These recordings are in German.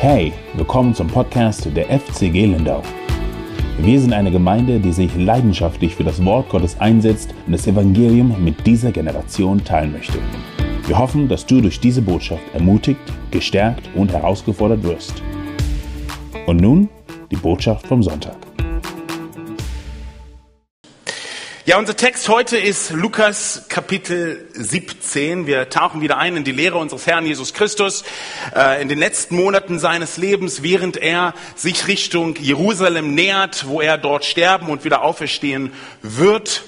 Hey, willkommen zum Podcast der FCG Lindau. Wir sind eine Gemeinde, die sich leidenschaftlich für das Wort Gottes einsetzt und das Evangelium mit dieser Generation teilen möchte. Wir hoffen, dass du durch diese Botschaft ermutigt, gestärkt und herausgefordert wirst. Und nun die Botschaft vom Sonntag. Ja, unser Text heute ist Lukas Kapitel 17. Wir tauchen wieder ein in die Lehre unseres Herrn Jesus Christus äh, in den letzten Monaten seines Lebens, während er sich Richtung Jerusalem nähert, wo er dort sterben und wieder auferstehen wird.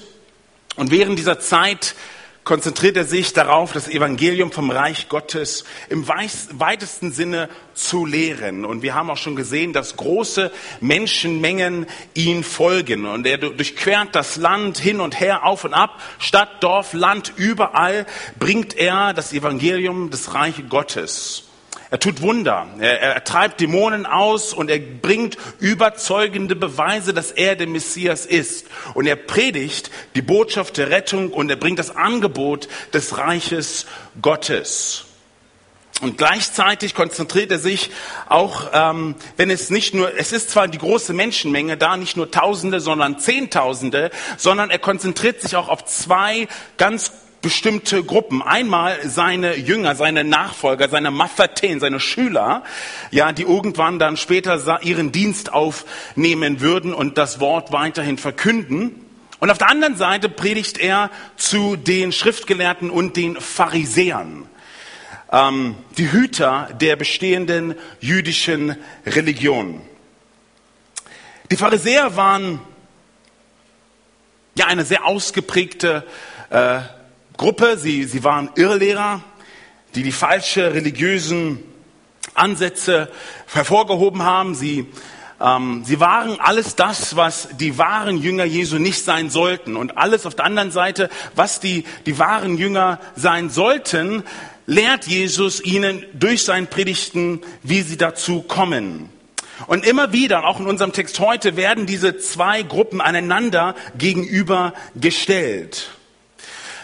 Und während dieser Zeit konzentriert er sich darauf, das Evangelium vom Reich Gottes im weitesten Sinne zu lehren. Und wir haben auch schon gesehen, dass große Menschenmengen ihn folgen. Und er durchquert das Land hin und her, auf und ab, Stadt, Dorf, Land, überall bringt er das Evangelium des Reiches Gottes. Er tut Wunder, er, er, treibt Dämonen aus und er bringt überzeugende Beweise, dass er der Messias ist. Und er predigt die Botschaft der Rettung und er bringt das Angebot des Reiches Gottes. Und gleichzeitig konzentriert er sich auch, ähm, wenn es nicht nur, es ist zwar die große Menschenmenge da, nicht nur Tausende, sondern Zehntausende, sondern er konzentriert sich auch auf zwei ganz bestimmte Gruppen. Einmal seine Jünger, seine Nachfolger, seine Maffaten, seine Schüler, ja, die irgendwann dann später ihren Dienst aufnehmen würden und das Wort weiterhin verkünden. Und auf der anderen Seite predigt er zu den Schriftgelehrten und den Pharisäern, ähm, die Hüter der bestehenden jüdischen Religion. Die Pharisäer waren ja eine sehr ausgeprägte äh, Gruppe. Sie, sie waren Irrlehrer, die die falsche religiösen Ansätze hervorgehoben haben. Sie, ähm, sie waren alles das, was die wahren Jünger Jesu nicht sein sollten. Und alles auf der anderen Seite, was die, die wahren Jünger sein sollten, lehrt Jesus ihnen durch sein Predigten, wie sie dazu kommen. Und immer wieder, auch in unserem Text heute, werden diese zwei Gruppen einander gegenübergestellt.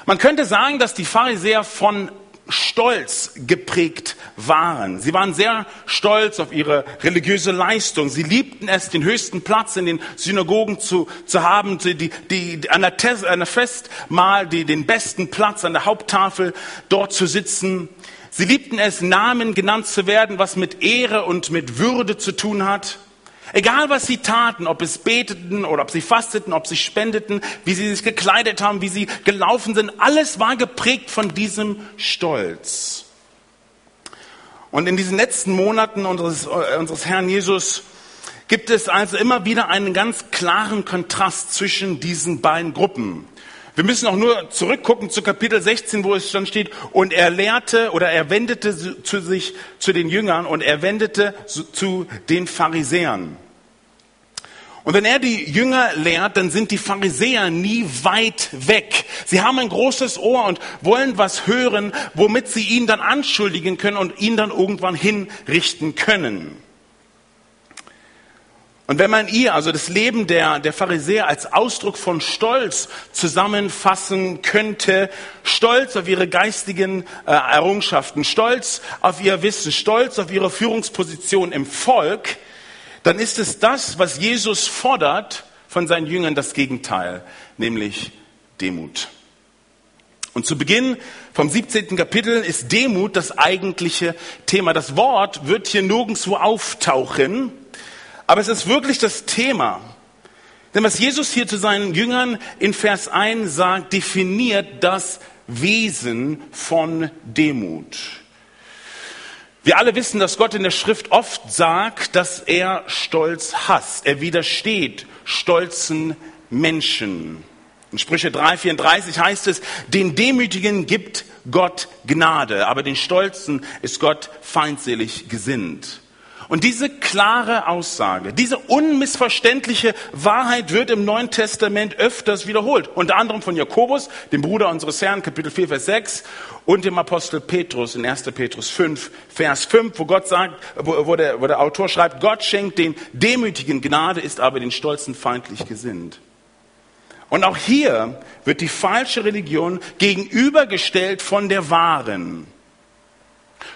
Man könnte sagen, dass die Pharisäer von Stolz geprägt waren. Sie waren sehr stolz auf ihre religiöse Leistung. Sie liebten es, den höchsten Platz in den Synagogen zu, zu haben, die, die, die, an, der Tes, an der Festmahl die, den besten Platz an der Haupttafel dort zu sitzen. Sie liebten es, Namen genannt zu werden, was mit Ehre und mit Würde zu tun hat. Egal was sie taten, ob es beteten oder ob sie fasteten, ob sie spendeten, wie sie sich gekleidet haben, wie sie gelaufen sind, alles war geprägt von diesem Stolz. Und in diesen letzten Monaten unseres, äh, unseres Herrn Jesus gibt es also immer wieder einen ganz klaren Kontrast zwischen diesen beiden Gruppen. Wir müssen auch nur zurückgucken zu Kapitel 16, wo es dann steht, und er lehrte oder er wendete zu sich, zu den Jüngern und er wendete zu den Pharisäern. Und wenn er die Jünger lehrt, dann sind die Pharisäer nie weit weg. Sie haben ein großes Ohr und wollen was hören, womit sie ihn dann anschuldigen können und ihn dann irgendwann hinrichten können. Und wenn man ihr, also das Leben der, der Pharisäer als Ausdruck von Stolz zusammenfassen könnte, Stolz auf ihre geistigen äh, Errungenschaften, Stolz auf ihr Wissen, Stolz auf ihre Führungsposition im Volk, dann ist es das, was Jesus fordert von seinen Jüngern, das Gegenteil, nämlich Demut. Und zu Beginn vom 17. Kapitel ist Demut das eigentliche Thema. Das Wort wird hier nirgendwo auftauchen, aber es ist wirklich das Thema. Denn was Jesus hier zu seinen Jüngern in Vers 1 sagt, definiert das Wesen von Demut. Wir alle wissen, dass Gott in der Schrift oft sagt, dass er Stolz hasst. Er widersteht stolzen Menschen. In Sprüche 3,34 heißt es, den Demütigen gibt Gott Gnade, aber den Stolzen ist Gott feindselig gesinnt. Und diese klare Aussage, diese unmissverständliche Wahrheit wird im Neuen Testament öfters wiederholt. Unter anderem von Jakobus, dem Bruder unseres Herrn, Kapitel 4, Vers 6 und dem Apostel Petrus in 1. Petrus 5, Vers 5, wo Gott sagt, wo, der, wo der Autor schreibt, Gott schenkt den Demütigen Gnade, ist aber den Stolzen feindlich gesinnt. Und auch hier wird die falsche Religion gegenübergestellt von der wahren.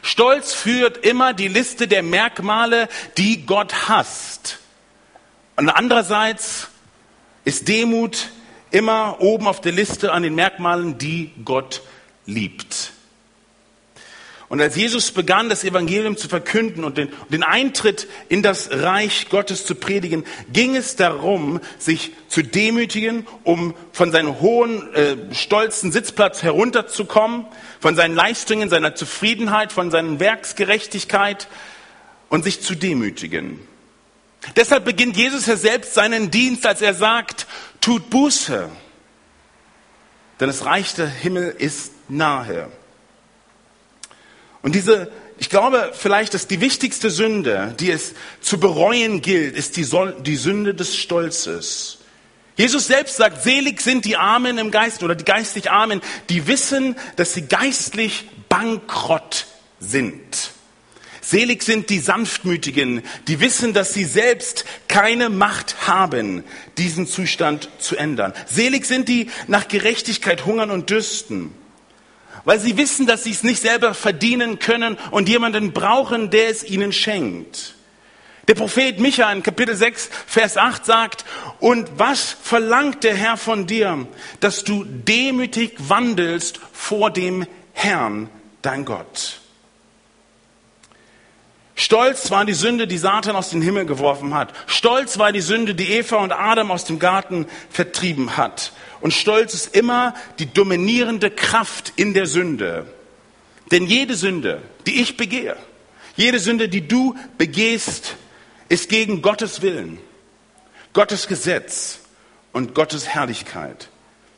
Stolz führt immer die Liste der Merkmale, die Gott hasst. Und andererseits ist Demut immer oben auf der Liste an den Merkmalen, die Gott liebt. Und als Jesus begann, das Evangelium zu verkünden und den, den, Eintritt in das Reich Gottes zu predigen, ging es darum, sich zu demütigen, um von seinem hohen, äh, stolzen Sitzplatz herunterzukommen, von seinen Leistungen, seiner Zufriedenheit, von seiner Werksgerechtigkeit und sich zu demütigen. Deshalb beginnt Jesus ja selbst seinen Dienst, als er sagt, tut Buße, denn das Reich der Himmel ist nahe. Und diese, ich glaube vielleicht, dass die wichtigste Sünde, die es zu bereuen gilt, ist die, die Sünde des Stolzes. Jesus selbst sagt, selig sind die Armen im Geist oder die geistlich Armen, die wissen, dass sie geistlich bankrott sind. Selig sind die Sanftmütigen, die wissen, dass sie selbst keine Macht haben, diesen Zustand zu ändern. Selig sind die nach Gerechtigkeit hungern und dürsten weil sie wissen, dass sie es nicht selber verdienen können und jemanden brauchen, der es ihnen schenkt. Der Prophet Micha in Kapitel 6, Vers 8 sagt, und was verlangt der Herr von dir, dass du demütig wandelst vor dem Herrn, dein Gott? Stolz war die Sünde, die Satan aus dem Himmel geworfen hat. Stolz war die Sünde, die Eva und Adam aus dem Garten vertrieben hat. Und Stolz ist immer die dominierende Kraft in der Sünde. Denn jede Sünde, die ich begehe, jede Sünde, die du begehst, ist gegen Gottes Willen, Gottes Gesetz und Gottes Herrlichkeit.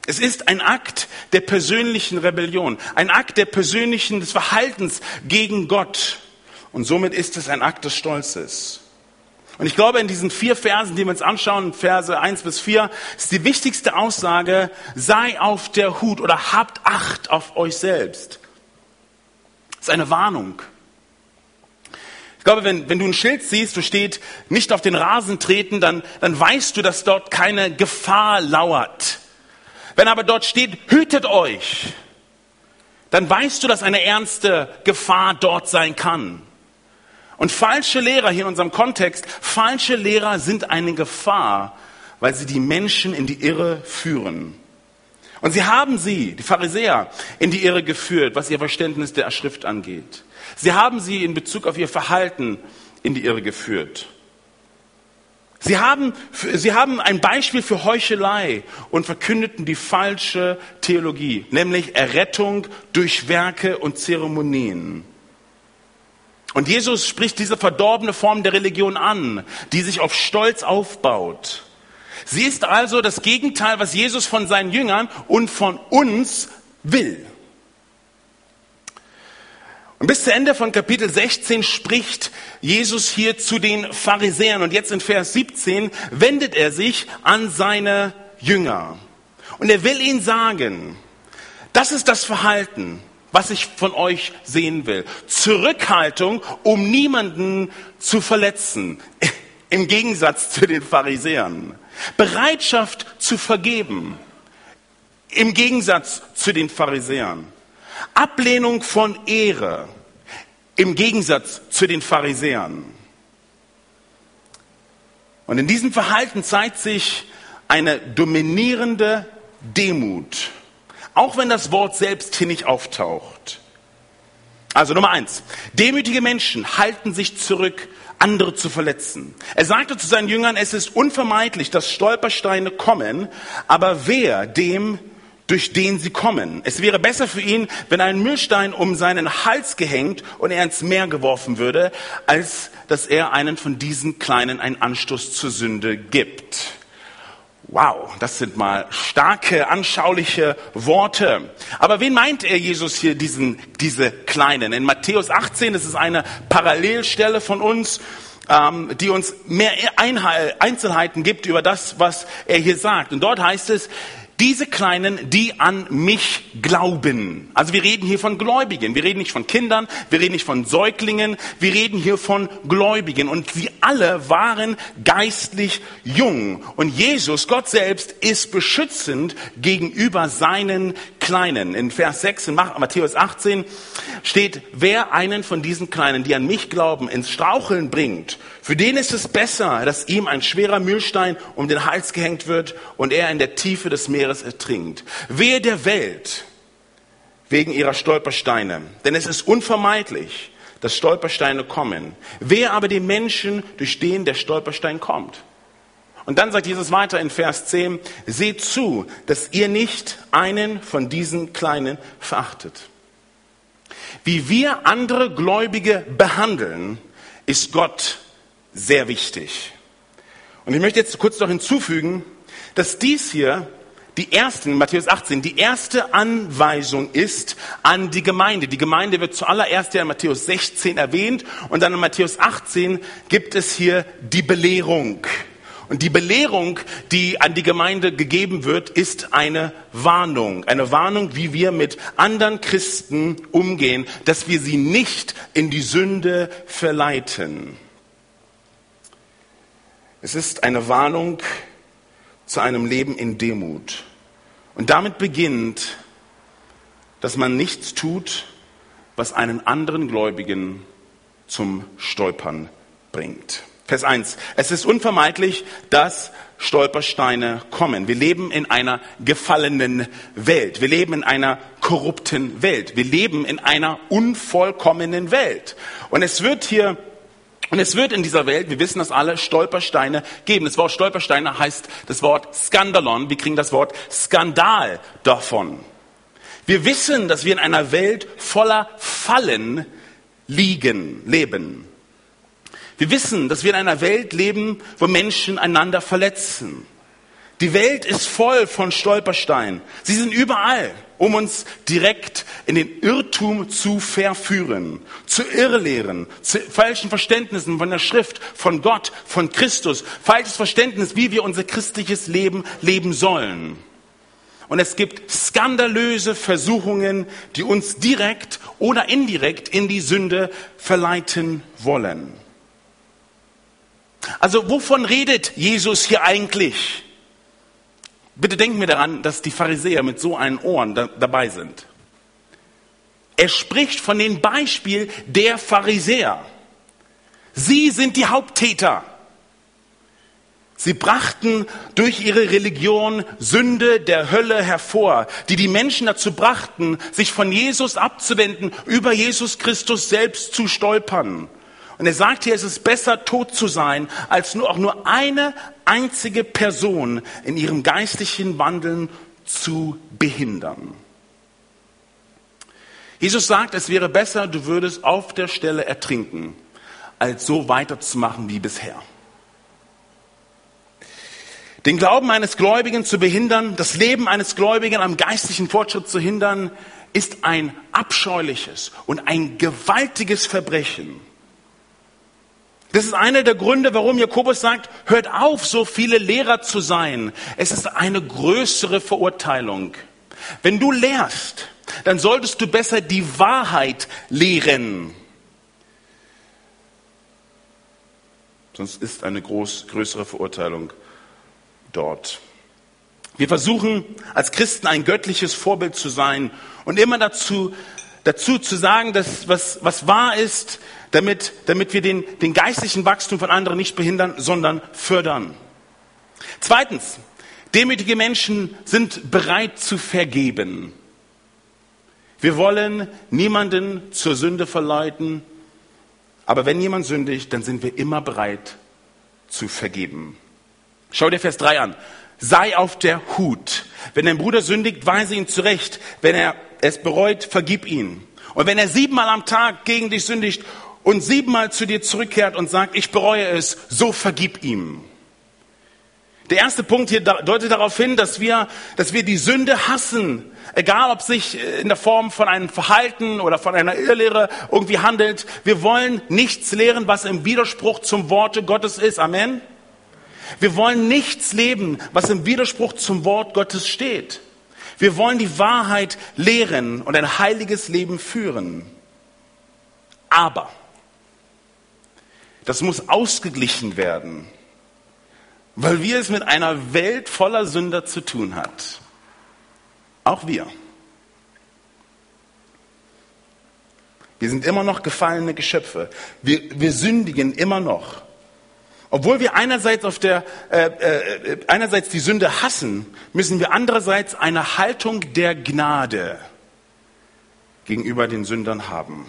Es ist ein Akt der persönlichen Rebellion, ein Akt der persönlichen des Verhaltens gegen Gott. Und somit ist es ein Akt des Stolzes. Und ich glaube, in diesen vier Versen, die wir uns anschauen, Verse 1 bis 4, ist die wichtigste Aussage, sei auf der Hut oder habt Acht auf euch selbst. Das ist eine Warnung. Ich glaube, wenn, wenn du ein Schild siehst, wo steht, nicht auf den Rasen treten, dann, dann weißt du, dass dort keine Gefahr lauert. Wenn aber dort steht, hütet euch, dann weißt du, dass eine ernste Gefahr dort sein kann. Und falsche Lehrer hier in unserem Kontext, falsche Lehrer sind eine Gefahr, weil sie die Menschen in die Irre führen. Und sie haben sie, die Pharisäer, in die Irre geführt, was ihr Verständnis der Schrift angeht. Sie haben sie in Bezug auf ihr Verhalten in die Irre geführt. Sie haben, sie haben ein Beispiel für Heuchelei und verkündeten die falsche Theologie, nämlich Errettung durch Werke und Zeremonien. Und Jesus spricht diese verdorbene Form der Religion an, die sich auf Stolz aufbaut. Sie ist also das Gegenteil, was Jesus von seinen Jüngern und von uns will. Und bis zu Ende von Kapitel 16 spricht Jesus hier zu den Pharisäern. Und jetzt in Vers 17 wendet er sich an seine Jünger. Und er will ihnen sagen, das ist das Verhalten, was ich von euch sehen will. Zurückhaltung, um niemanden zu verletzen. Im Gegensatz zu den Pharisäern. Bereitschaft zu vergeben. Im Gegensatz zu den Pharisäern. Ablehnung von Ehre. Im Gegensatz zu den Pharisäern. Und in diesem Verhalten zeigt sich eine dominierende Demut auch wenn das Wort selbst hier nicht auftaucht. Also Nummer eins. Demütige Menschen halten sich zurück, andere zu verletzen. Er sagte zu seinen Jüngern, es ist unvermeidlich, dass Stolpersteine kommen, aber wer dem, durch den sie kommen? Es wäre besser für ihn, wenn ein Müllstein um seinen Hals gehängt und er ins Meer geworfen würde, als dass er einen von diesen Kleinen einen Anstoß zur Sünde gibt. Wow, das sind mal starke, anschauliche Worte. Aber wen meint er Jesus hier, diesen, diese Kleinen? In Matthäus 18, das ist eine Parallelstelle von uns, ähm, die uns mehr Einzelheiten gibt über das, was er hier sagt. Und dort heißt es, diese Kleinen, die an mich glauben. Also wir reden hier von Gläubigen. Wir reden nicht von Kindern, wir reden nicht von Säuglingen, wir reden hier von Gläubigen. Und sie alle waren geistlich jung. Und Jesus, Gott selbst, ist beschützend gegenüber seinen Kleinen. In Vers 6 in Matthäus 18 steht, wer einen von diesen Kleinen, die an mich glauben, ins Straucheln bringt, für den ist es besser, dass ihm ein schwerer Mühlstein um den Hals gehängt wird und er in der Tiefe des Meeres ertrinkt. Wehe der Welt wegen ihrer Stolpersteine, denn es ist unvermeidlich, dass Stolpersteine kommen. Wer aber den Menschen, durch den der Stolperstein kommt. Und dann sagt Jesus weiter in Vers 10, seht zu, dass ihr nicht einen von diesen Kleinen verachtet. Wie wir andere Gläubige behandeln, ist Gott sehr wichtig. Und ich möchte jetzt kurz noch hinzufügen, dass dies hier die erste, in Matthäus 18, die erste Anweisung ist an die Gemeinde. Die Gemeinde wird zuallererst ja in Matthäus 16 erwähnt und dann in Matthäus 18 gibt es hier die Belehrung. Und die Belehrung, die an die Gemeinde gegeben wird, ist eine Warnung. Eine Warnung, wie wir mit anderen Christen umgehen, dass wir sie nicht in die Sünde verleiten. Es ist eine Warnung zu einem Leben in Demut. Und damit beginnt, dass man nichts tut, was einen anderen Gläubigen zum Stolpern bringt. Vers 1. Es ist unvermeidlich, dass Stolpersteine kommen. Wir leben in einer gefallenen Welt. Wir leben in einer korrupten Welt. Wir leben in einer unvollkommenen Welt. Und es wird hier und es wird in dieser Welt, wir wissen das alle, Stolpersteine geben. Das Wort Stolpersteine heißt das Wort Skandalon. Wir kriegen das Wort Skandal davon. Wir wissen, dass wir in einer Welt voller Fallen liegen, leben. Wir wissen, dass wir in einer Welt leben, wo Menschen einander verletzen. Die Welt ist voll von Stolpersteinen. Sie sind überall um uns direkt in den Irrtum zu verführen, zu Irrlehren, zu falschen Verständnissen von der Schrift, von Gott, von Christus, falsches Verständnis, wie wir unser christliches Leben leben sollen. Und es gibt skandalöse Versuchungen, die uns direkt oder indirekt in die Sünde verleiten wollen. Also wovon redet Jesus hier eigentlich? Bitte denken wir daran, dass die Pharisäer mit so einen Ohren da, dabei sind. Er spricht von dem Beispiel der Pharisäer. Sie sind die Haupttäter. Sie brachten durch ihre Religion Sünde der Hölle hervor, die die Menschen dazu brachten, sich von Jesus abzuwenden, über Jesus Christus selbst zu stolpern. Und er sagt hier, es ist besser, tot zu sein, als nur auch nur eine einzige Person in ihrem geistlichen Wandeln zu behindern. Jesus sagt, es wäre besser, du würdest auf der Stelle ertrinken, als so weiterzumachen wie bisher. Den Glauben eines Gläubigen zu behindern, das Leben eines Gläubigen am geistlichen Fortschritt zu hindern, ist ein abscheuliches und ein gewaltiges Verbrechen. Das ist einer der Gründe, warum Jakobus sagt, hört auf, so viele Lehrer zu sein. Es ist eine größere Verurteilung. Wenn du lehrst, dann solltest du besser die Wahrheit lehren. Sonst ist eine groß, größere Verurteilung dort. Wir versuchen als Christen ein göttliches Vorbild zu sein und immer dazu, dazu zu sagen, dass was, was wahr ist, damit, damit wir den, den geistlichen Wachstum von anderen nicht behindern, sondern fördern. Zweitens, demütige Menschen sind bereit zu vergeben. Wir wollen niemanden zur Sünde verleiten, aber wenn jemand sündigt, dann sind wir immer bereit zu vergeben. Schau dir Vers 3 an. Sei auf der Hut. Wenn dein Bruder sündigt, weise ihn zurecht. Wenn er es bereut, vergib ihn. Und wenn er siebenmal am Tag gegen dich sündigt und siebenmal zu dir zurückkehrt und sagt, ich bereue es, so vergib ihm. Der erste Punkt hier deutet darauf hin, dass wir, dass wir die Sünde hassen. Egal, ob sich in der Form von einem Verhalten oder von einer Irrlehre irgendwie handelt. Wir wollen nichts lehren, was im Widerspruch zum Worte Gottes ist. Amen. Wir wollen nichts leben, was im Widerspruch zum Wort Gottes steht. Wir wollen die Wahrheit lehren und ein heiliges Leben führen. Aber das muss ausgeglichen werden, weil wir es mit einer Welt voller Sünder zu tun hat. Auch wir. Wir sind immer noch gefallene Geschöpfe. Wir, wir sündigen immer noch. Obwohl wir einerseits, auf der, äh, äh, einerseits die Sünde hassen, müssen wir andererseits eine Haltung der Gnade gegenüber den Sündern haben.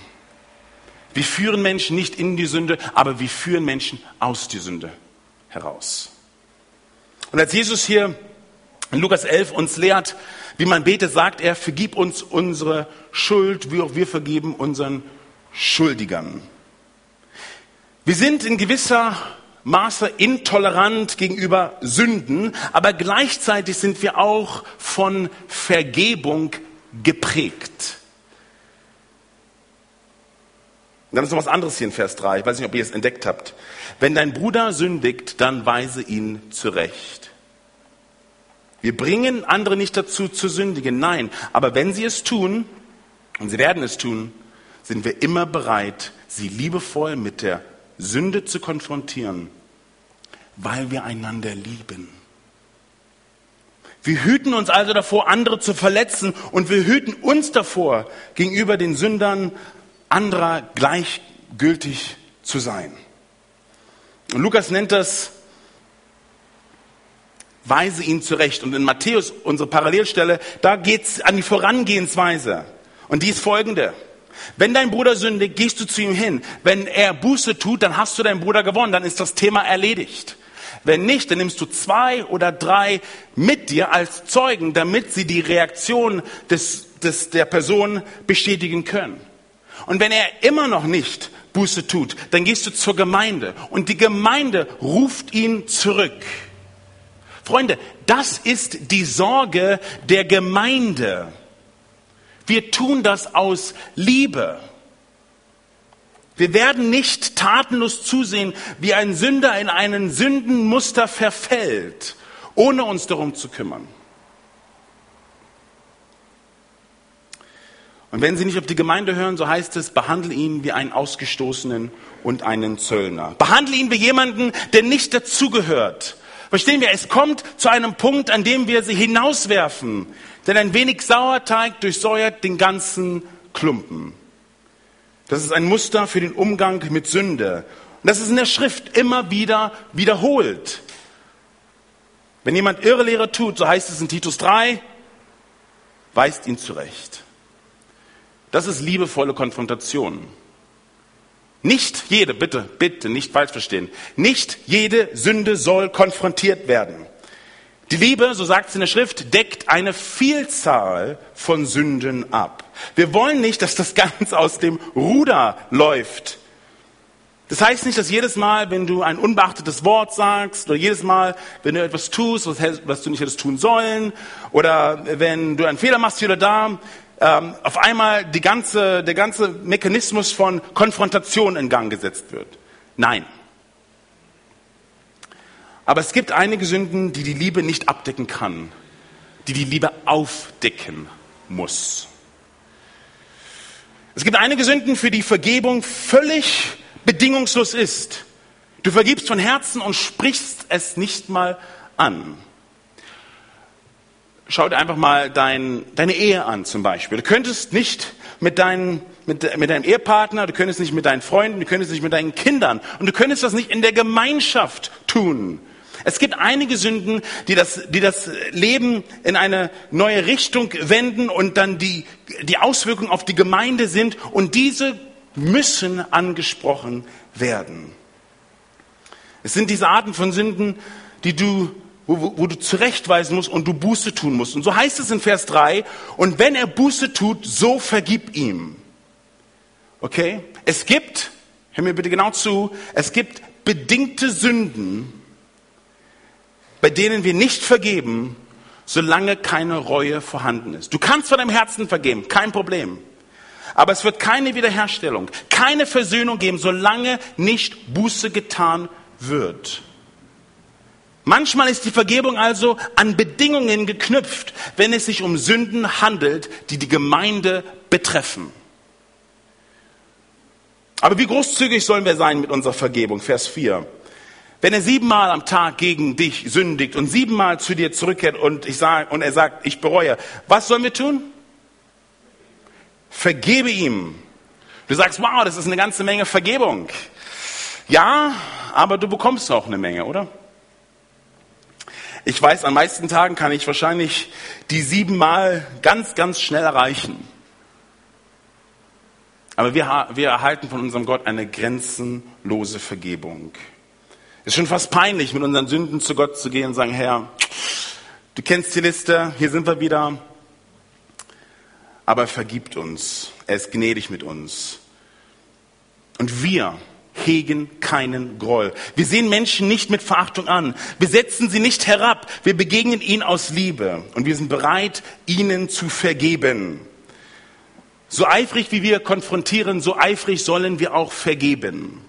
Wir führen Menschen nicht in die Sünde, aber wir führen Menschen aus die Sünde heraus. Und als Jesus hier in Lukas 11 uns lehrt, wie man betet, sagt er, vergib uns unsere Schuld, wie auch wir vergeben unseren Schuldigern. Wir sind in gewisser Maße intolerant gegenüber Sünden, aber gleichzeitig sind wir auch von Vergebung geprägt. Dann ist noch was anderes hier in Vers 3. Ich weiß nicht, ob ihr es entdeckt habt. Wenn dein Bruder sündigt, dann weise ihn zurecht. Wir bringen andere nicht dazu zu sündigen, nein. Aber wenn sie es tun, und sie werden es tun, sind wir immer bereit, sie liebevoll mit der Sünde zu konfrontieren, weil wir einander lieben. Wir hüten uns also davor, andere zu verletzen und wir hüten uns davor, gegenüber den Sündern anderer gleichgültig zu sein. Und Lukas nennt das Weise ihn zurecht. Und in Matthäus, unsere Parallelstelle, da geht's an die Vorangehensweise. Und die ist folgende. Wenn dein Bruder sündigt, gehst du zu ihm hin. Wenn er Buße tut, dann hast du deinen Bruder gewonnen. Dann ist das Thema erledigt. Wenn nicht, dann nimmst du zwei oder drei mit dir als Zeugen, damit sie die Reaktion des, des, der Person bestätigen können. Und wenn er immer noch nicht Buße tut, dann gehst du zur Gemeinde und die Gemeinde ruft ihn zurück. Freunde, das ist die Sorge der Gemeinde. Wir tun das aus Liebe. Wir werden nicht tatenlos zusehen, wie ein Sünder in einen Sündenmuster verfällt, ohne uns darum zu kümmern. Und wenn sie nicht auf die Gemeinde hören, so heißt es, behandle ihn wie einen Ausgestoßenen und einen Zöllner. Behandle ihn wie jemanden, der nicht dazugehört. Verstehen wir, es kommt zu einem Punkt, an dem wir sie hinauswerfen. Denn ein wenig Sauerteig durchsäuert den ganzen Klumpen. Das ist ein Muster für den Umgang mit Sünde. Und das ist in der Schrift immer wieder wiederholt. Wenn jemand Irrlehre tut, so heißt es in Titus 3, weist ihn zurecht. Das ist liebevolle Konfrontation. Nicht jede, bitte, bitte, nicht falsch verstehen, nicht jede Sünde soll konfrontiert werden. Die Liebe, so sagt es in der Schrift, deckt eine Vielzahl von Sünden ab. Wir wollen nicht, dass das Ganze aus dem Ruder läuft. Das heißt nicht, dass jedes Mal, wenn du ein unbeachtetes Wort sagst, oder jedes Mal, wenn du etwas tust, was, du nicht hättest tun sollen, oder wenn du einen Fehler machst hier oder da, ähm, auf einmal die ganze, der ganze Mechanismus von Konfrontation in Gang gesetzt wird. Nein. Aber es gibt einige Sünden, die die Liebe nicht abdecken kann, die die Liebe aufdecken muss. Es gibt einige Sünden, für die Vergebung völlig bedingungslos ist. Du vergibst von Herzen und sprichst es nicht mal an. Schau dir einfach mal dein, deine Ehe an zum Beispiel. Du könntest nicht mit, deinen, mit, mit deinem Ehepartner, du könntest nicht mit deinen Freunden, du könntest nicht mit deinen Kindern und du könntest das nicht in der Gemeinschaft tun. Es gibt einige Sünden, die das, die das Leben in eine neue Richtung wenden und dann die, die Auswirkungen auf die Gemeinde sind und diese müssen angesprochen werden. Es sind diese Arten von Sünden, die du wo, wo, wo du zurechtweisen musst und du Buße tun musst. Und so heißt es in Vers 3, und wenn er Buße tut, so vergib ihm. Okay? Es gibt, hör mir bitte genau zu, es gibt bedingte Sünden, bei denen wir nicht vergeben, solange keine Reue vorhanden ist. Du kannst von deinem Herzen vergeben, kein Problem. Aber es wird keine Wiederherstellung, keine Versöhnung geben, solange nicht Buße getan wird. Manchmal ist die Vergebung also an Bedingungen geknüpft, wenn es sich um Sünden handelt, die die Gemeinde betreffen. Aber wie großzügig sollen wir sein mit unserer Vergebung? Vers 4. Wenn er siebenmal am Tag gegen dich sündigt und siebenmal zu dir zurückkehrt und, ich sage, und er sagt, ich bereue, was sollen wir tun? Vergebe ihm. Du sagst, wow, das ist eine ganze Menge Vergebung. Ja, aber du bekommst auch eine Menge, oder? Ich weiß, an meisten Tagen kann ich wahrscheinlich die siebenmal ganz, ganz schnell erreichen. Aber wir, wir erhalten von unserem Gott eine grenzenlose Vergebung. Es ist schon fast peinlich, mit unseren Sünden zu Gott zu gehen und sagen, Herr, du kennst die Liste, hier sind wir wieder. Aber er vergibt uns. Er ist gnädig mit uns. Und wir hegen keinen Groll. Wir sehen Menschen nicht mit Verachtung an. Wir setzen sie nicht herab. Wir begegnen ihnen aus Liebe. Und wir sind bereit, ihnen zu vergeben. So eifrig wie wir konfrontieren, so eifrig sollen wir auch vergeben.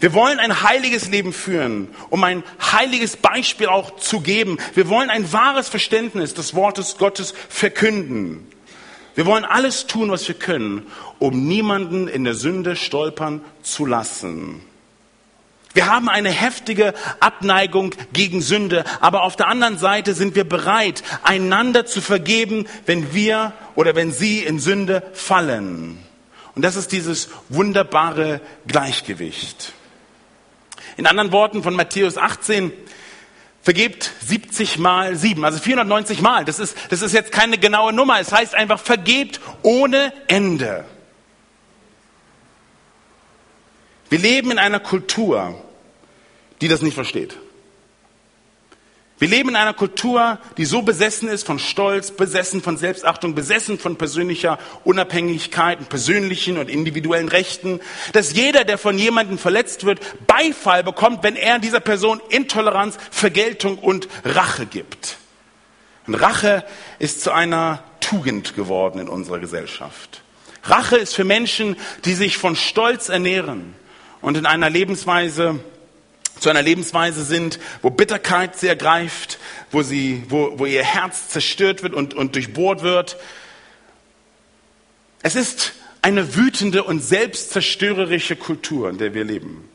Wir wollen ein heiliges Leben führen, um ein heiliges Beispiel auch zu geben. Wir wollen ein wahres Verständnis des Wortes Gottes verkünden. Wir wollen alles tun, was wir können, um niemanden in der Sünde stolpern zu lassen. Wir haben eine heftige Abneigung gegen Sünde, aber auf der anderen Seite sind wir bereit, einander zu vergeben, wenn wir oder wenn sie in Sünde fallen. Und das ist dieses wunderbare Gleichgewicht. In anderen Worten von Matthäus 18, vergebt 70 mal 7, also 490 mal. Das ist, das ist jetzt keine genaue Nummer. Es heißt einfach, vergebt ohne Ende. Wir leben in einer Kultur, die das nicht versteht. Wir leben in einer Kultur, die so besessen ist von Stolz, besessen von Selbstachtung, besessen von persönlicher Unabhängigkeit und persönlichen und individuellen Rechten, dass jeder, der von jemandem verletzt wird, Beifall bekommt, wenn er dieser Person Intoleranz, Vergeltung und Rache gibt. Und Rache ist zu einer Tugend geworden in unserer Gesellschaft. Rache ist für Menschen, die sich von Stolz ernähren und in einer Lebensweise zu einer Lebensweise sind, wo Bitterkeit sie ergreift, wo, sie, wo, wo ihr Herz zerstört wird und, und durchbohrt wird. Es ist eine wütende und selbstzerstörerische Kultur, in der wir leben.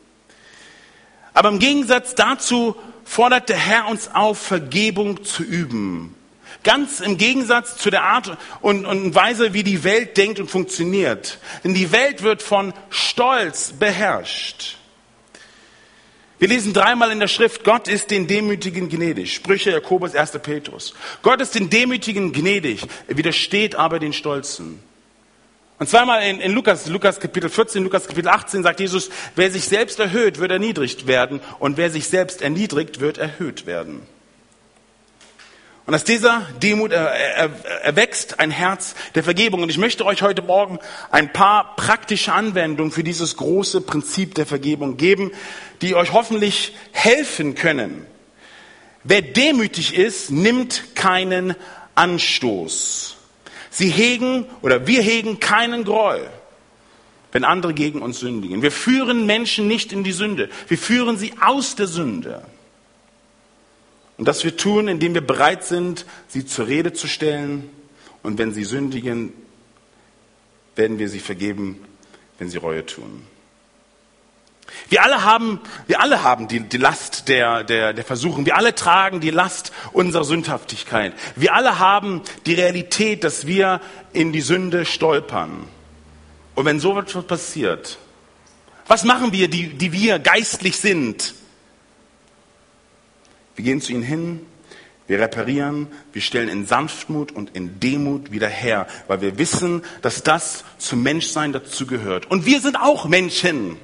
Aber im Gegensatz dazu fordert der Herr uns auf, Vergebung zu üben. Ganz im Gegensatz zu der Art und, und Weise, wie die Welt denkt und funktioniert. Denn die Welt wird von Stolz beherrscht. Wir lesen dreimal in der Schrift, Gott ist den Demütigen gnädig. Sprüche Jakobus 1. Petrus. Gott ist den Demütigen gnädig, er widersteht aber den Stolzen. Und zweimal in, in Lukas, Lukas Kapitel 14, Lukas Kapitel 18 sagt Jesus, wer sich selbst erhöht, wird erniedrigt werden und wer sich selbst erniedrigt, wird erhöht werden. Und aus dieser Demut erwächst ein Herz der Vergebung. Und ich möchte euch heute Morgen ein paar praktische Anwendungen für dieses große Prinzip der Vergebung geben, die euch hoffentlich helfen können. Wer demütig ist, nimmt keinen Anstoß. Sie hegen oder wir hegen keinen Groll, wenn andere gegen uns sündigen. Wir führen Menschen nicht in die Sünde. Wir führen sie aus der Sünde. Und das wir tun, indem wir bereit sind, sie zur Rede zu stellen. Und wenn sie sündigen, werden wir sie vergeben, wenn sie Reue tun. Wir alle haben, wir alle haben die, die Last der, der, der Versuchung. Wir alle tragen die Last unserer Sündhaftigkeit. Wir alle haben die Realität, dass wir in die Sünde stolpern. Und wenn so etwas passiert, was machen wir, die, die wir geistlich sind? Wir gehen zu ihnen hin, wir reparieren, wir stellen in Sanftmut und in Demut wieder her, weil wir wissen, dass das zum Menschsein dazugehört. Und wir sind auch Menschen,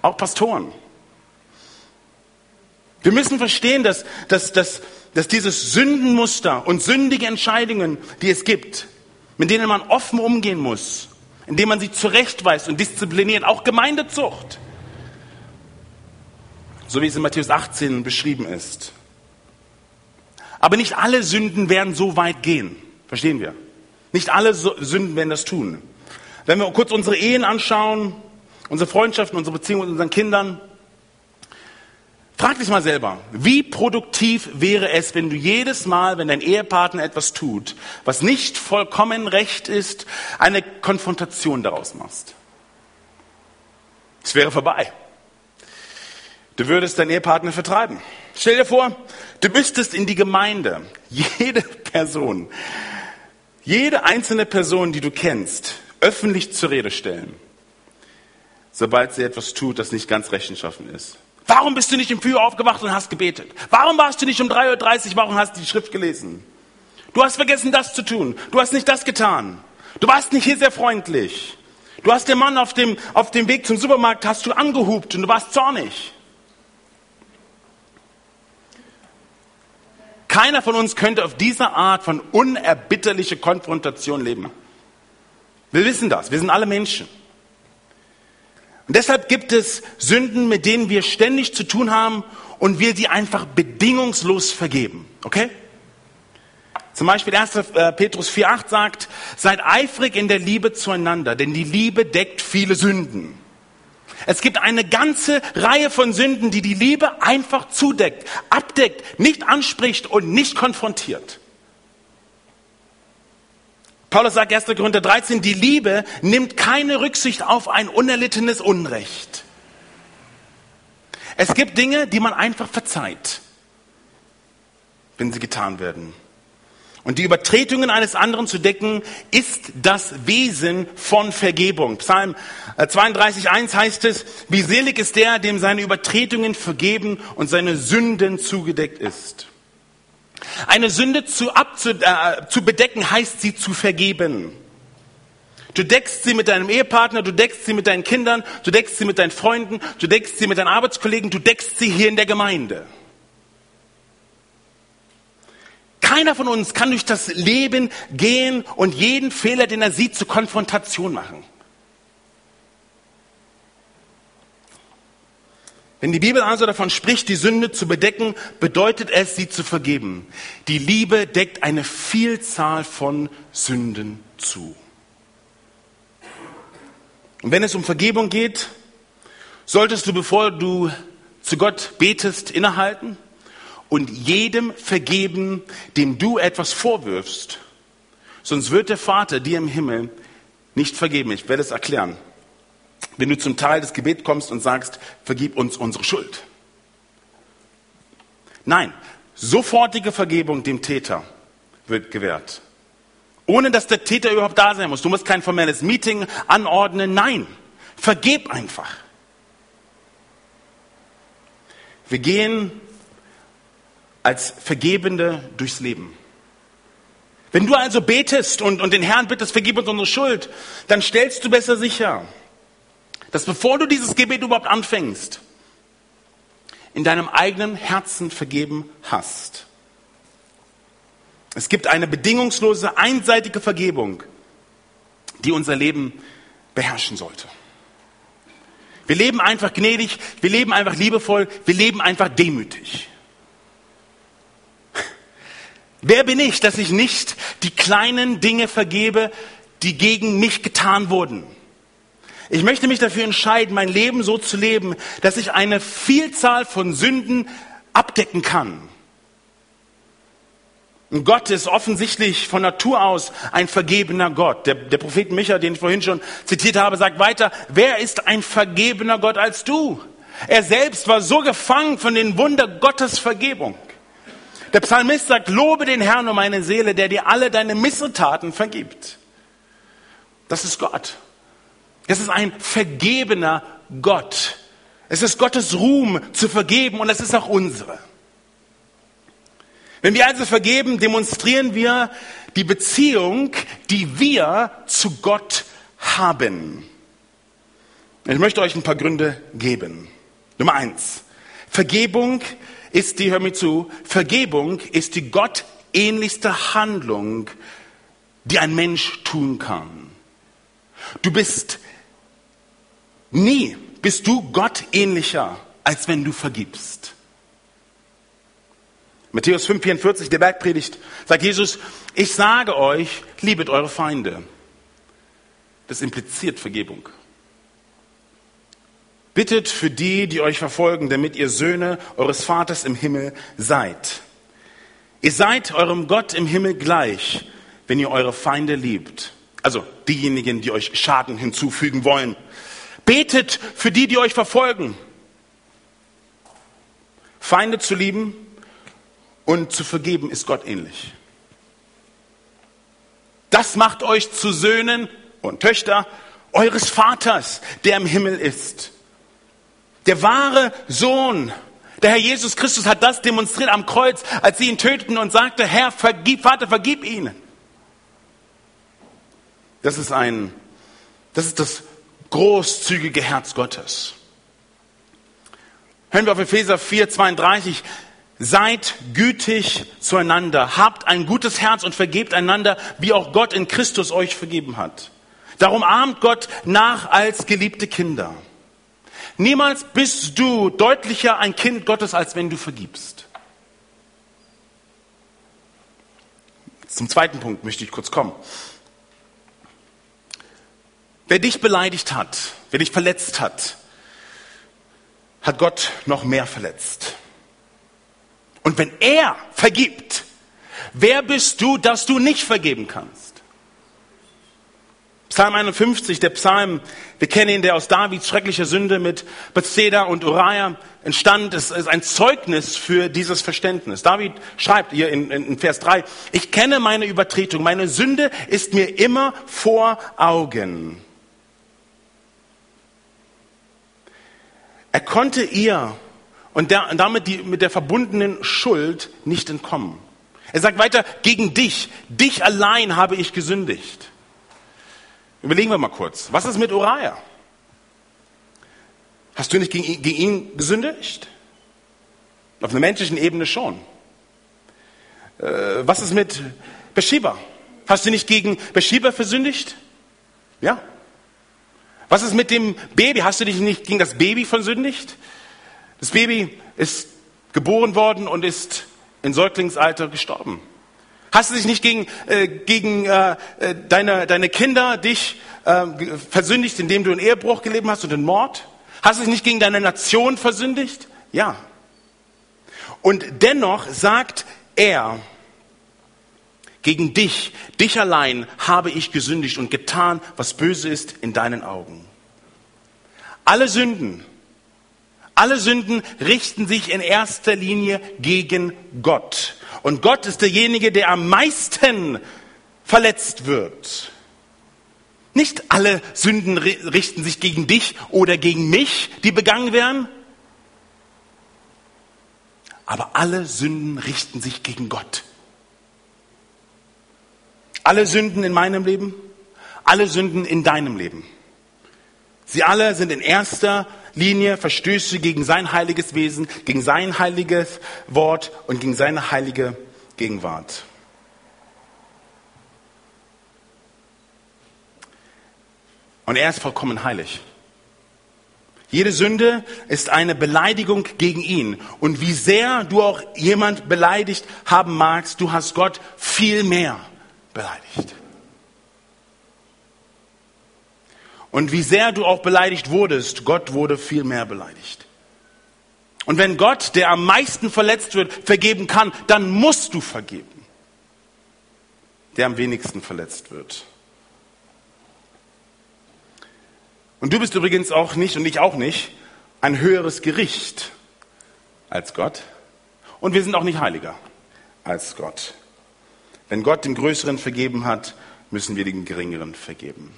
auch Pastoren. Wir müssen verstehen, dass, dass, dass, dass dieses Sündenmuster und sündige Entscheidungen, die es gibt, mit denen man offen umgehen muss, indem man sie zurechtweist und diszipliniert, auch Gemeindezucht, so wie es in Matthäus 18 beschrieben ist. Aber nicht alle Sünden werden so weit gehen. Verstehen wir? Nicht alle Sünden werden das tun. Wenn wir kurz unsere Ehen anschauen, unsere Freundschaften, unsere Beziehungen mit unseren Kindern, frag dich mal selber, wie produktiv wäre es, wenn du jedes Mal, wenn dein Ehepartner etwas tut, was nicht vollkommen recht ist, eine Konfrontation daraus machst? Es wäre vorbei. Du würdest deinen Ehepartner vertreiben. Stell dir vor, du müsstest in die Gemeinde. Jede Person, jede einzelne Person, die du kennst, öffentlich zur Rede stellen, sobald sie etwas tut, das nicht ganz rechtschaffen ist. Warum bist du nicht im Früh aufgewacht und hast gebetet? Warum warst du nicht um 3.30 Uhr, warum hast du die Schrift gelesen? Du hast vergessen, das zu tun. Du hast nicht das getan. Du warst nicht hier sehr freundlich. Du hast den Mann auf dem, auf dem Weg zum Supermarkt, hast du angehupt und du warst zornig. Keiner von uns könnte auf diese Art von unerbitterlicher Konfrontation leben. Wir wissen das. Wir sind alle Menschen. Und deshalb gibt es Sünden, mit denen wir ständig zu tun haben und wir sie einfach bedingungslos vergeben. Okay? Zum Beispiel 1. Äh, Petrus 4.8 sagt, seid eifrig in der Liebe zueinander, denn die Liebe deckt viele Sünden. Es gibt eine ganze Reihe von Sünden, die die Liebe einfach zudeckt, abdeckt, nicht anspricht und nicht konfrontiert. Paulus sagt 1. Korinther 13, die Liebe nimmt keine Rücksicht auf ein unerlittenes Unrecht. Es gibt Dinge, die man einfach verzeiht, wenn sie getan werden. Und die Übertretungen eines anderen zu decken, ist das Wesen von Vergebung. Psalm 32.1 äh, heißt es, wie selig ist der, dem seine Übertretungen vergeben und seine Sünden zugedeckt ist. Eine Sünde zu, abzu, äh, zu bedecken heißt sie zu vergeben. Du deckst sie mit deinem Ehepartner, du deckst sie mit deinen Kindern, du deckst sie mit deinen Freunden, du deckst sie mit deinen Arbeitskollegen, du deckst sie hier in der Gemeinde. Keiner von uns kann durch das Leben gehen und jeden Fehler, den er sieht, zur Konfrontation machen. Wenn die Bibel also davon spricht, die Sünde zu bedecken, bedeutet es, sie zu vergeben. Die Liebe deckt eine Vielzahl von Sünden zu. Und wenn es um Vergebung geht, solltest du, bevor du zu Gott betest, innehalten und jedem vergeben, dem du etwas vorwirfst. Sonst wird der Vater dir im Himmel nicht vergeben. Ich werde es erklären. Wenn du zum Teil des Gebets kommst und sagst, vergib uns unsere Schuld. Nein, sofortige Vergebung dem Täter wird gewährt. Ohne dass der Täter überhaupt da sein muss. Du musst kein formelles Meeting anordnen. Nein, vergeb einfach. Wir gehen als Vergebende durchs Leben. Wenn du also betest und, und den Herrn bittest, vergib uns unsere Schuld, dann stellst du besser sicher, dass bevor du dieses Gebet überhaupt anfängst, in deinem eigenen Herzen vergeben hast. Es gibt eine bedingungslose, einseitige Vergebung, die unser Leben beherrschen sollte. Wir leben einfach gnädig, wir leben einfach liebevoll, wir leben einfach demütig. Wer bin ich, dass ich nicht die kleinen Dinge vergebe, die gegen mich getan wurden? Ich möchte mich dafür entscheiden, mein Leben so zu leben, dass ich eine Vielzahl von Sünden abdecken kann. Und Gott ist offensichtlich von Natur aus ein vergebener Gott. Der, der Prophet Micha, den ich vorhin schon zitiert habe, sagt weiter, wer ist ein vergebener Gott als du? Er selbst war so gefangen von den Wunder Gottes Vergebung. Der Psalmist sagt, lobe den Herrn um meine Seele, der dir alle deine Missetaten vergibt. Das ist Gott. Es ist ein vergebener Gott. Es ist Gottes Ruhm zu vergeben und es ist auch unsere. Wenn wir also vergeben, demonstrieren wir die Beziehung, die wir zu Gott haben. Ich möchte euch ein paar Gründe geben. Nummer eins. Vergebung ist die, hör mir zu, Vergebung ist die gottähnlichste Handlung, die ein Mensch tun kann. Du bist nie, bist du Gott ähnlicher, als wenn du vergibst. Matthäus 5,44, der Bergpredigt, sagt Jesus, ich sage euch, liebet eure Feinde. Das impliziert Vergebung. Bittet für die, die euch verfolgen, damit ihr Söhne eures Vaters im Himmel seid. Ihr seid eurem Gott im Himmel gleich, wenn ihr eure Feinde liebt. Also diejenigen, die euch Schaden hinzufügen wollen. Betet für die, die euch verfolgen. Feinde zu lieben und zu vergeben ist Gott ähnlich. Das macht euch zu Söhnen und Töchter eures Vaters, der im Himmel ist. Der wahre Sohn, der Herr Jesus Christus hat das demonstriert am Kreuz, als sie ihn töteten und sagte, Herr, vergib, Vater, vergib ihnen. Das ist ein, das ist das großzügige Herz Gottes. Hören wir auf Epheser 4, 32. Seid gütig zueinander, habt ein gutes Herz und vergebt einander, wie auch Gott in Christus euch vergeben hat. Darum ahmt Gott nach als geliebte Kinder. Niemals bist du deutlicher ein Kind Gottes, als wenn du vergibst. Zum zweiten Punkt möchte ich kurz kommen. Wer dich beleidigt hat, wer dich verletzt hat, hat Gott noch mehr verletzt. Und wenn er vergibt, wer bist du, dass du nicht vergeben kannst? Psalm 51, der Psalm, wir kennen ihn, der aus Davids schrecklicher Sünde mit Bethsaida und Uriah entstand. Es ist ein Zeugnis für dieses Verständnis. David schreibt hier in, in Vers 3, ich kenne meine Übertretung, meine Sünde ist mir immer vor Augen. Er konnte ihr und, der, damit die, mit der verbundenen Schuld nicht entkommen. Er sagt weiter, gegen dich, dich allein habe ich gesündigt. Überlegen wir mal kurz. Was ist mit Uriah? Hast du nicht gegen, gegen ihn gesündigt? Auf einer menschlichen Ebene schon. Äh, was ist mit Bathsheba? Hast du nicht gegen Bathsheba versündigt? Ja. Was ist mit dem Baby? Hast du dich nicht gegen das Baby versündigt? Das Baby ist geboren worden und ist in Säuglingsalter gestorben. Hast du dich nicht gegen, äh, gegen äh, äh, deine, deine Kinder dich äh, versündigt, indem du einen Ehebruch gelebt hast und einen Mord? Hast du dich nicht gegen deine Nation versündigt? Ja. Und dennoch sagt er, gegen dich, dich allein habe ich gesündigt und getan, was böse ist in deinen Augen. Alle Sünden, alle Sünden richten sich in erster Linie gegen Gott. Und Gott ist derjenige, der am meisten verletzt wird. Nicht alle Sünden richten sich gegen dich oder gegen mich, die begangen werden. Aber alle Sünden richten sich gegen Gott. Alle Sünden in meinem Leben, alle Sünden in deinem Leben. Sie alle sind in erster Linie Verstöße gegen sein heiliges Wesen, gegen sein heiliges Wort und gegen seine heilige Gegenwart. Und er ist vollkommen heilig. Jede Sünde ist eine Beleidigung gegen ihn. Und wie sehr du auch jemand beleidigt haben magst, du hast Gott viel mehr beleidigt. Und wie sehr du auch beleidigt wurdest, Gott wurde viel mehr beleidigt. Und wenn Gott, der am meisten verletzt wird, vergeben kann, dann musst du vergeben. Der am wenigsten verletzt wird. Und du bist übrigens auch nicht, und ich auch nicht, ein höheres Gericht als Gott. Und wir sind auch nicht heiliger als Gott. Wenn Gott den Größeren vergeben hat, müssen wir den Geringeren vergeben.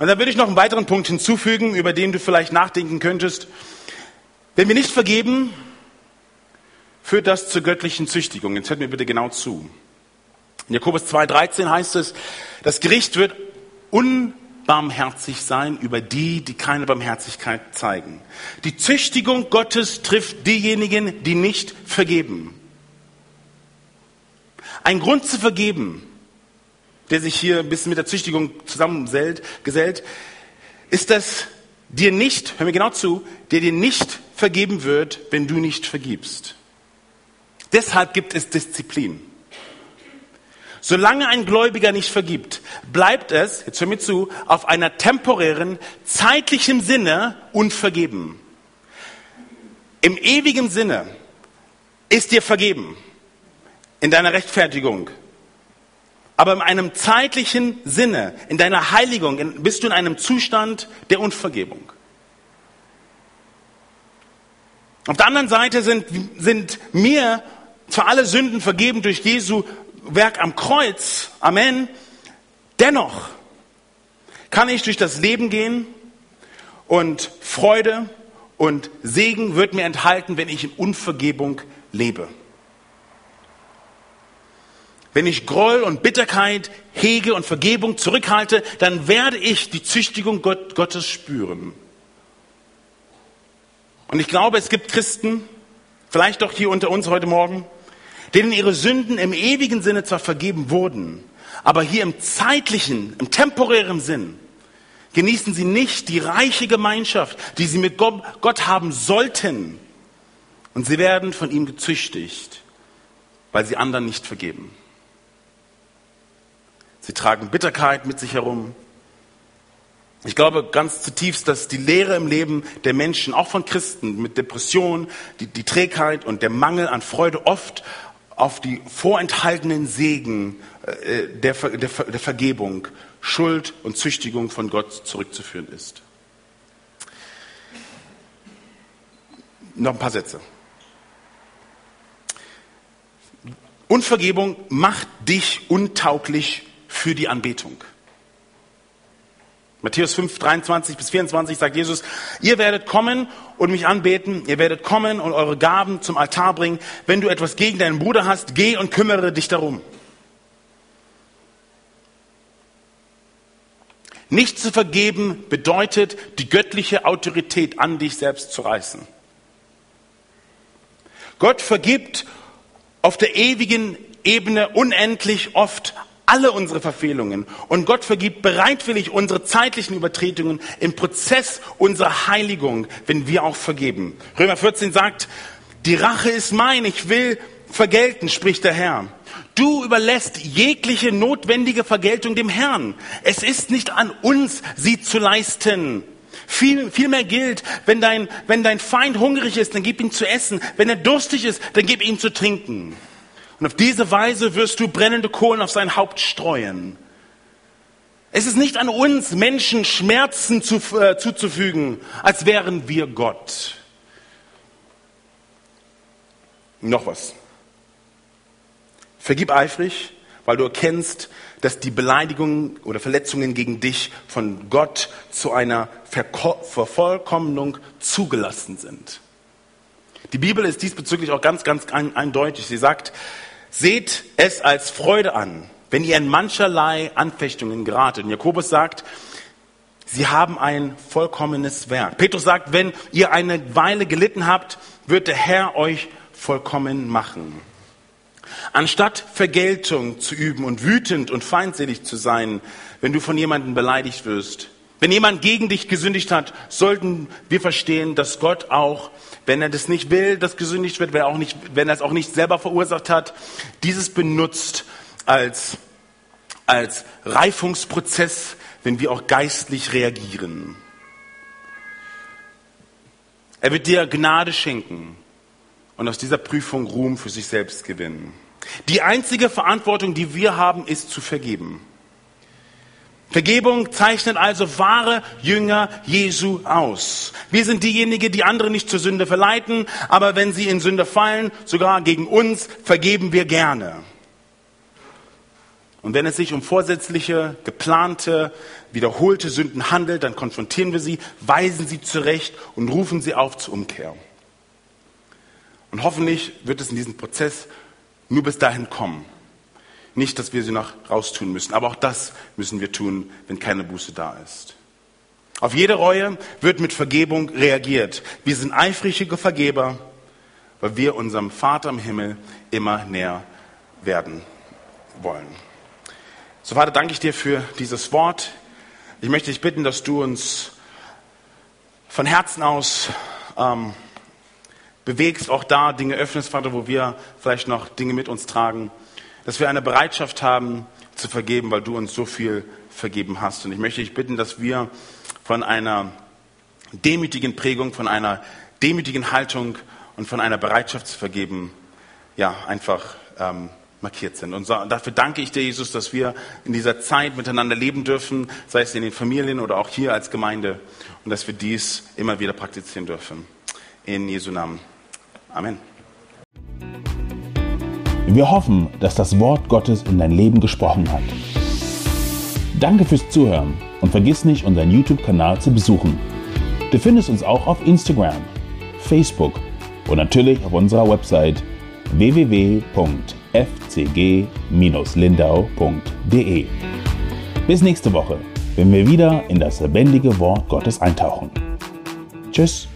Und dann würde ich noch einen weiteren Punkt hinzufügen, über den du vielleicht nachdenken könntest. Wenn wir nicht vergeben, führt das zur göttlichen Züchtigung. Jetzt hört mir bitte genau zu. In Jakobus 2,13 heißt es, das Gericht wird unbarmherzig sein über die, die keine Barmherzigkeit zeigen. Die Züchtigung Gottes trifft diejenigen, die nicht vergeben. Ein Grund zu vergeben der sich hier ein bisschen mit der Züchtigung zusammengesellt, ist, dass dir nicht, hör mir genau zu, der dir nicht vergeben wird, wenn du nicht vergibst. Deshalb gibt es Disziplin. Solange ein Gläubiger nicht vergibt, bleibt es, jetzt hör mir zu, auf einer temporären, zeitlichen Sinne unvergeben. Im ewigen Sinne ist dir vergeben. In deiner Rechtfertigung, aber in einem zeitlichen Sinne, in deiner Heiligung, bist du in einem Zustand der Unvergebung. Auf der anderen Seite sind, sind mir zwar alle Sünden vergeben durch Jesu Werk am Kreuz, Amen, dennoch kann ich durch das Leben gehen und Freude und Segen wird mir enthalten, wenn ich in Unvergebung lebe. Wenn ich Groll und Bitterkeit hege und Vergebung zurückhalte, dann werde ich die Züchtigung Gott, Gottes spüren. Und ich glaube, es gibt Christen, vielleicht doch hier unter uns heute Morgen, denen ihre Sünden im ewigen Sinne zwar vergeben wurden, aber hier im zeitlichen, im temporären Sinn genießen sie nicht die reiche Gemeinschaft, die sie mit Gott haben sollten. Und sie werden von ihm gezüchtigt, weil sie anderen nicht vergeben. Sie tragen Bitterkeit mit sich herum. Ich glaube ganz zutiefst, dass die Lehre im Leben der Menschen, auch von Christen, mit Depression, die, die Trägheit und der Mangel an Freude oft auf die vorenthaltenen Segen äh, der, der, der Vergebung, Schuld und Züchtigung von Gott zurückzuführen ist. Noch ein paar Sätze. Unvergebung macht dich untauglich für die Anbetung. Matthäus 5, 23 bis 24 sagt Jesus, ihr werdet kommen und mich anbeten, ihr werdet kommen und eure Gaben zum Altar bringen. Wenn du etwas gegen deinen Bruder hast, geh und kümmere dich darum. Nicht zu vergeben bedeutet, die göttliche Autorität an dich selbst zu reißen. Gott vergibt auf der ewigen Ebene unendlich oft alle unsere Verfehlungen. Und Gott vergibt bereitwillig unsere zeitlichen Übertretungen im Prozess unserer Heiligung, wenn wir auch vergeben. Römer 14 sagt, die Rache ist mein, ich will vergelten, spricht der Herr. Du überlässt jegliche notwendige Vergeltung dem Herrn. Es ist nicht an uns, sie zu leisten. Viel, viel gilt, wenn dein, wenn dein Feind hungrig ist, dann gib ihm zu essen. Wenn er durstig ist, dann gib ihm zu trinken. Und auf diese Weise wirst du brennende Kohlen auf sein Haupt streuen. Es ist nicht an uns, Menschen Schmerzen zu, äh, zuzufügen, als wären wir Gott. Noch was. Vergib eifrig, weil du erkennst, dass die Beleidigungen oder Verletzungen gegen dich von Gott zu einer Vervollkommnung zugelassen sind. Die Bibel ist diesbezüglich auch ganz, ganz eindeutig. Sie sagt, Seht es als Freude an, wenn ihr in mancherlei Anfechtungen geratet. Und Jakobus sagt, sie haben ein vollkommenes Werk. Petrus sagt, wenn ihr eine Weile gelitten habt, wird der Herr euch vollkommen machen. Anstatt Vergeltung zu üben und wütend und feindselig zu sein, wenn du von jemandem beleidigt wirst, wenn jemand gegen dich gesündigt hat, sollten wir verstehen, dass Gott auch wenn er das nicht will, dass gesündigt wird, wenn er, auch nicht, wenn er es auch nicht selber verursacht hat, dieses benutzt als, als Reifungsprozess, wenn wir auch geistlich reagieren. Er wird dir Gnade schenken und aus dieser Prüfung Ruhm für sich selbst gewinnen. Die einzige Verantwortung, die wir haben, ist zu vergeben. Vergebung zeichnet also wahre Jünger Jesu aus. Wir sind diejenigen, die andere nicht zur Sünde verleiten, aber wenn sie in Sünde fallen, sogar gegen uns, vergeben wir gerne. Und wenn es sich um vorsätzliche, geplante, wiederholte Sünden handelt, dann konfrontieren wir sie, weisen sie zurecht und rufen sie auf zur Umkehr. Und hoffentlich wird es in diesem Prozess nur bis dahin kommen. Nicht, dass wir sie noch raustun müssen, aber auch das müssen wir tun, wenn keine Buße da ist. Auf jede Reue wird mit Vergebung reagiert. Wir sind eifrige Vergeber, weil wir unserem Vater im Himmel immer näher werden wollen. So, Vater, danke ich dir für dieses Wort. Ich möchte dich bitten, dass du uns von Herzen aus ähm, bewegst, auch da Dinge öffnest, Vater, wo wir vielleicht noch Dinge mit uns tragen dass wir eine Bereitschaft haben zu vergeben, weil du uns so viel vergeben hast. Und ich möchte dich bitten, dass wir von einer demütigen Prägung, von einer demütigen Haltung und von einer Bereitschaft zu vergeben, ja, einfach ähm, markiert sind. Und dafür danke ich dir, Jesus, dass wir in dieser Zeit miteinander leben dürfen, sei es in den Familien oder auch hier als Gemeinde, und dass wir dies immer wieder praktizieren dürfen. In Jesu Namen. Amen. Wir hoffen, dass das Wort Gottes in dein Leben gesprochen hat. Danke fürs Zuhören. Und vergiss nicht, unseren YouTube-Kanal zu besuchen. Du findest uns auch auf Instagram, Facebook und natürlich auf unserer Website www.fcg-lindau.de. Bis nächste Woche, wenn wir wieder in das lebendige Wort Gottes eintauchen. Tschüss.